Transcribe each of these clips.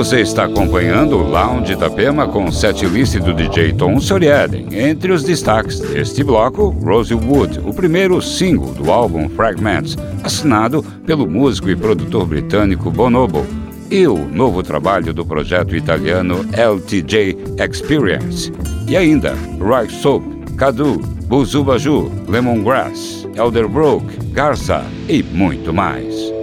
Você está acompanhando o Lounge Itapema com o setlist do DJ Tom Soriaden. Entre os destaques deste bloco, Rosewood, o primeiro single do álbum Fragments, assinado pelo músico e produtor britânico Bonobo, e o novo trabalho do projeto italiano LTJ Experience. E ainda, Right Soap, Cadu, Buzubaju, Lemongrass, Elderbrook, Garça e muito mais.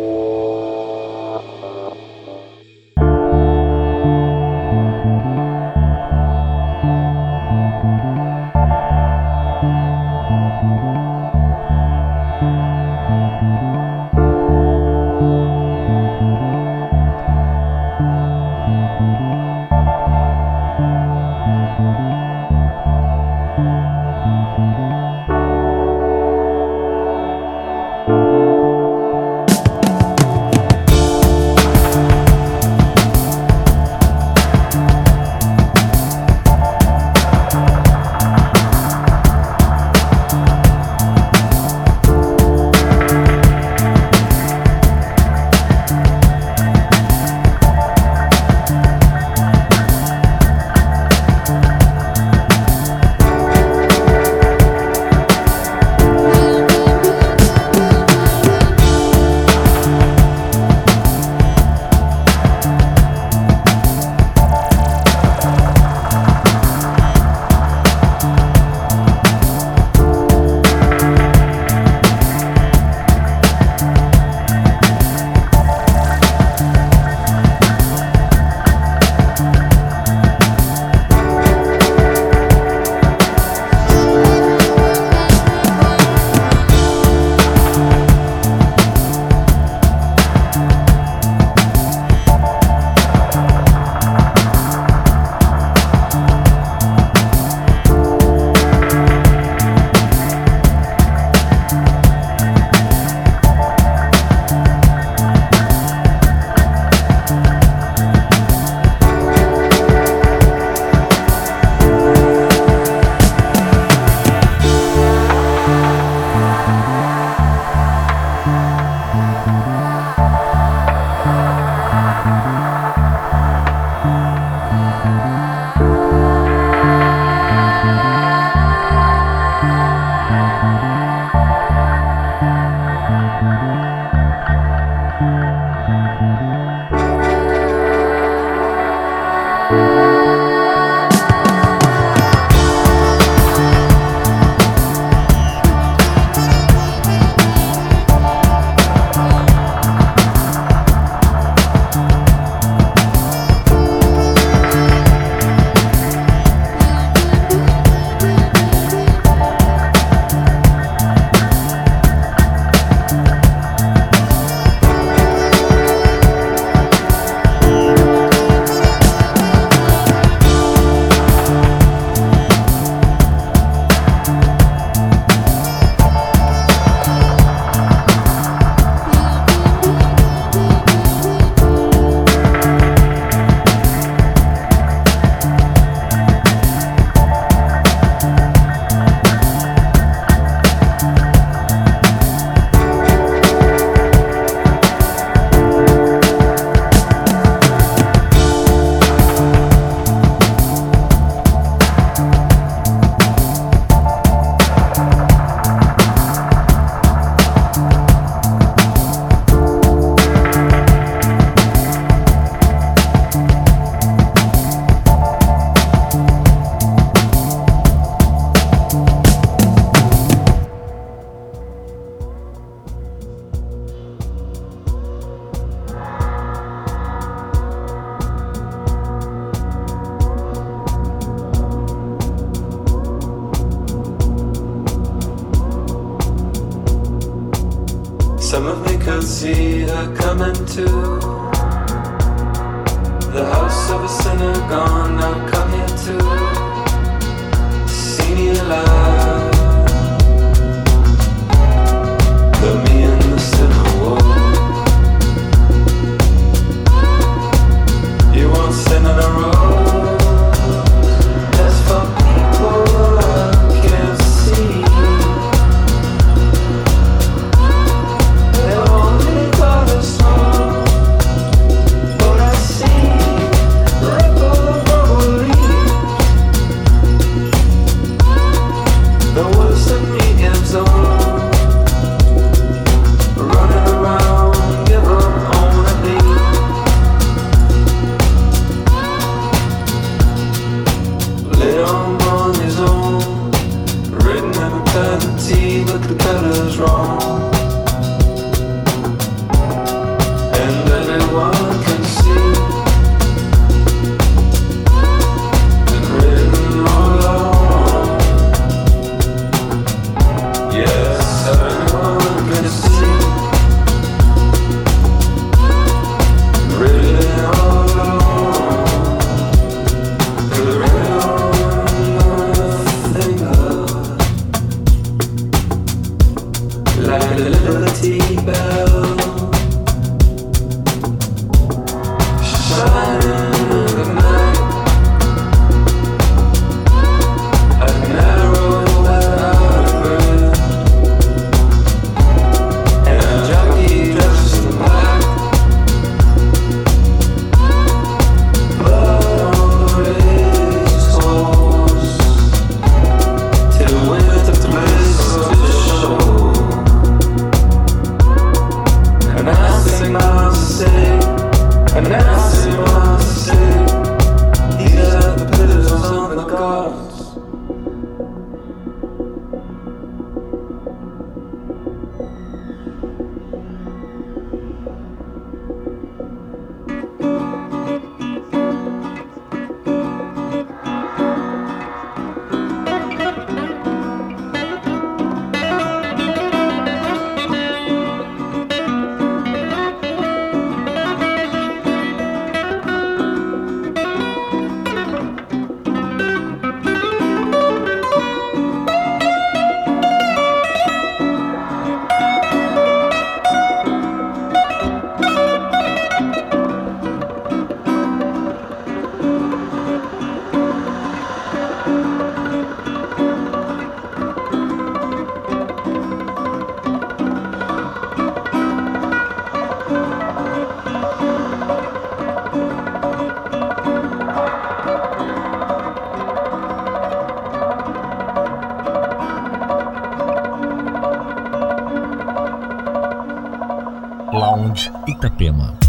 Lounge Itapema.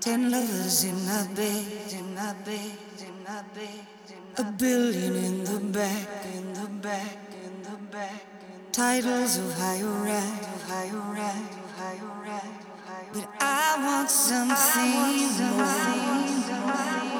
Ten lovers in my bed, in my bed, in my bed, a billion in the back, in the back, in the back, titles of higher rank, of higher rank, of higher rank, but I want something more. Lounge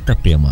Itapema.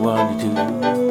wanna do.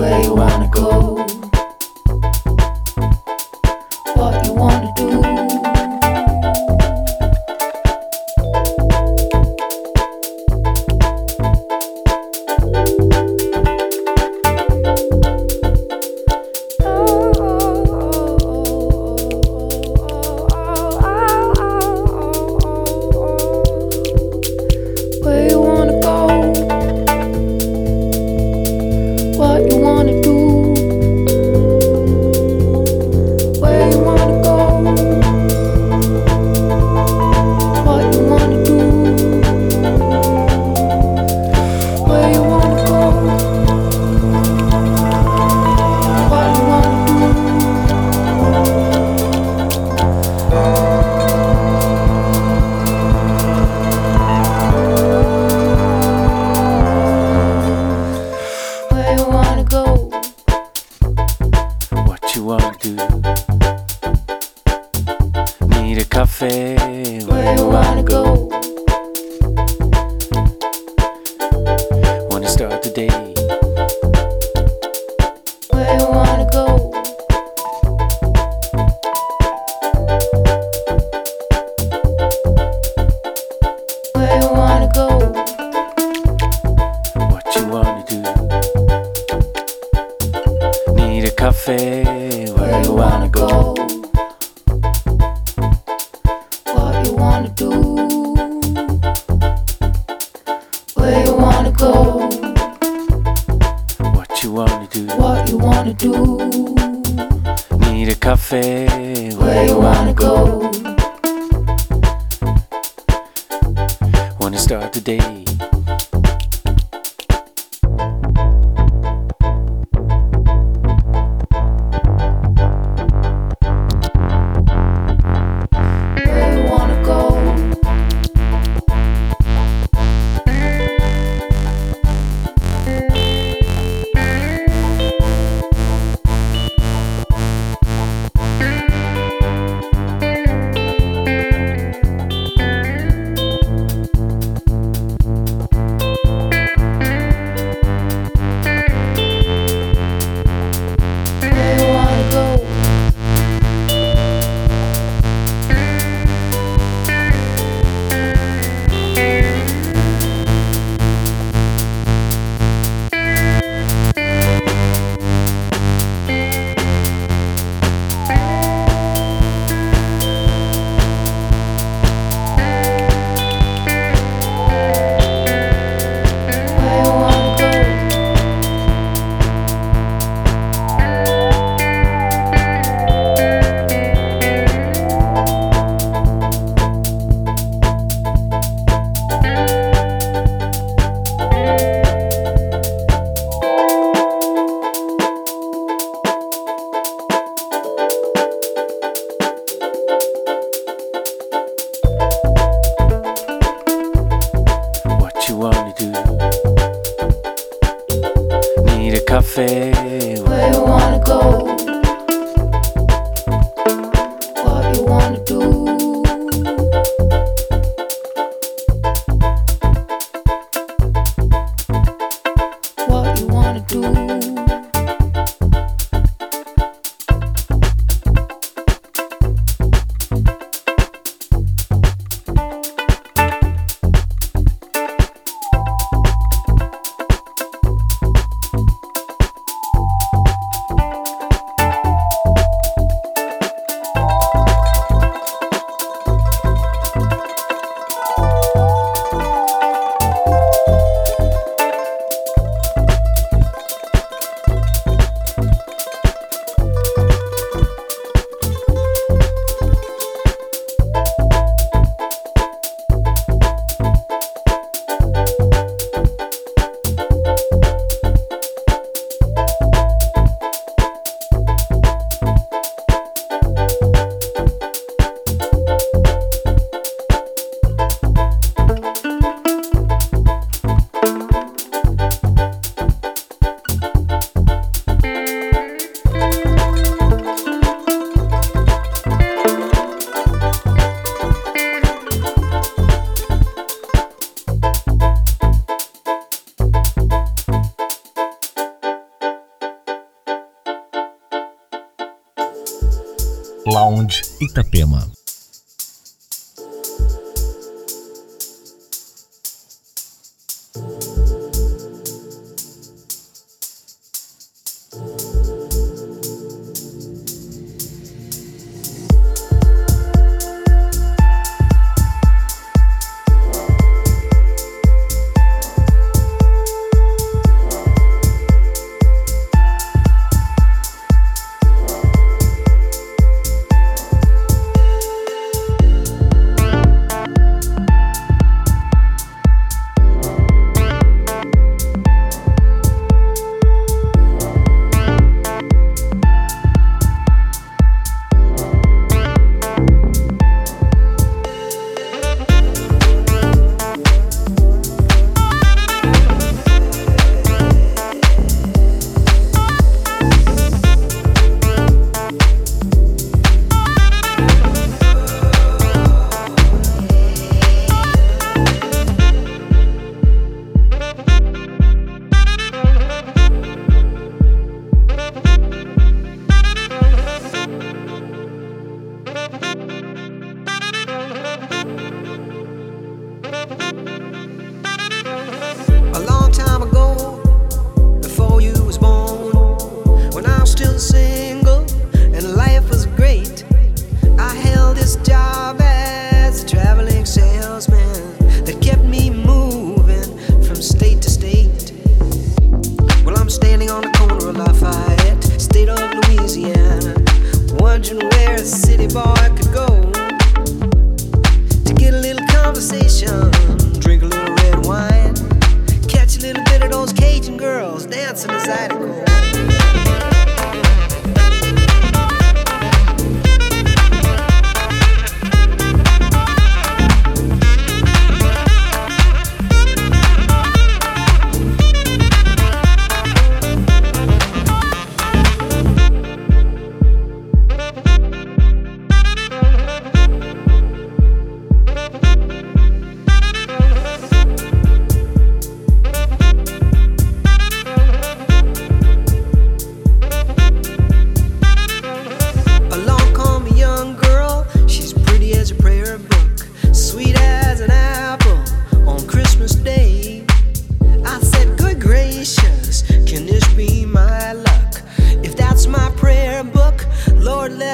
Where you wanna go?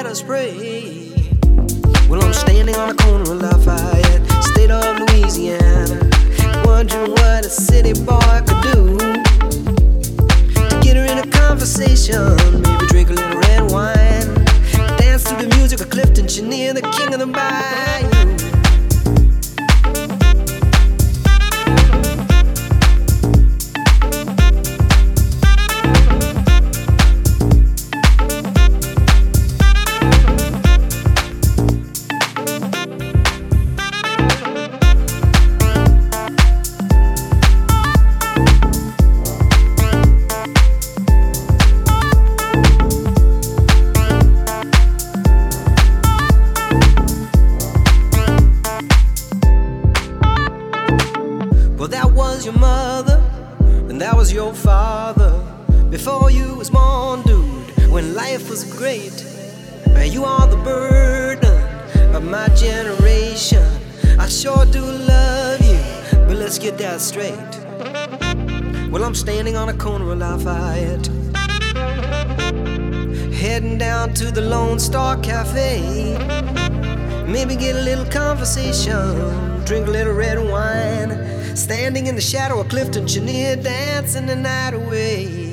us pray. Well, I'm standing on the corner of Lafayette, state of Louisiana, wondering what a city boy could do to get her in a conversation. Maybe drink a little red wine, dance to the music of Clifton Chenier, the king of the bayou. A corner of Lafayette. Heading down to the Lone Star Cafe. Maybe get a little conversation, drink a little red wine. Standing in the shadow of Clifton Chenier, dancing the night away.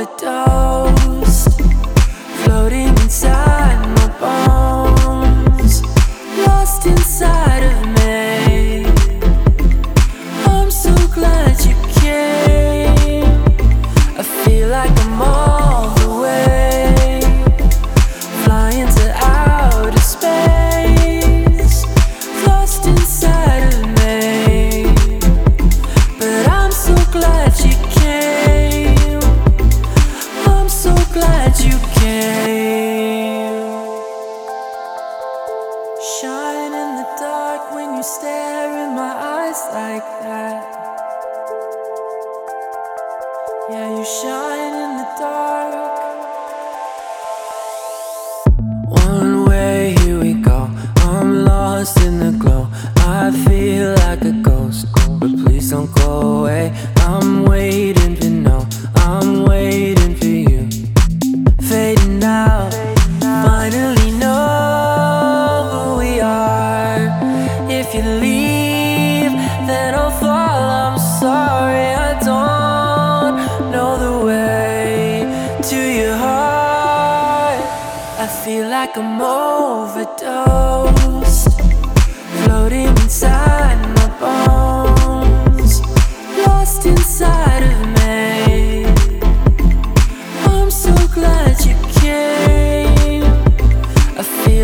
Overdosed,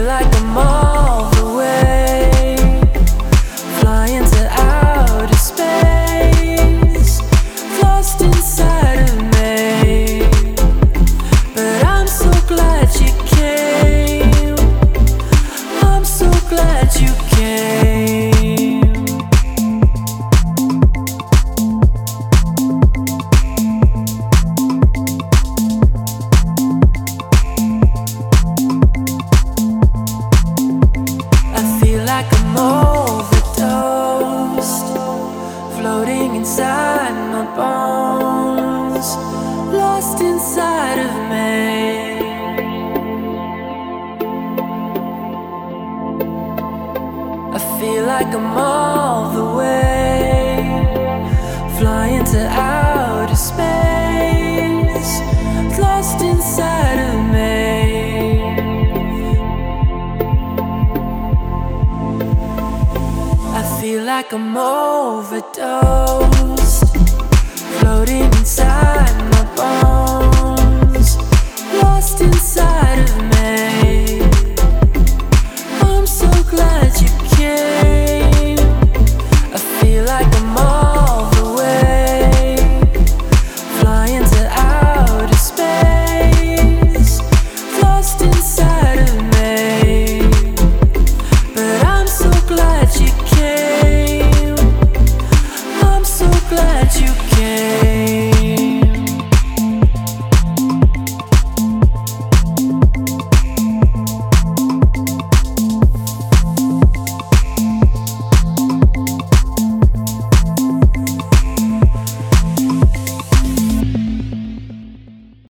like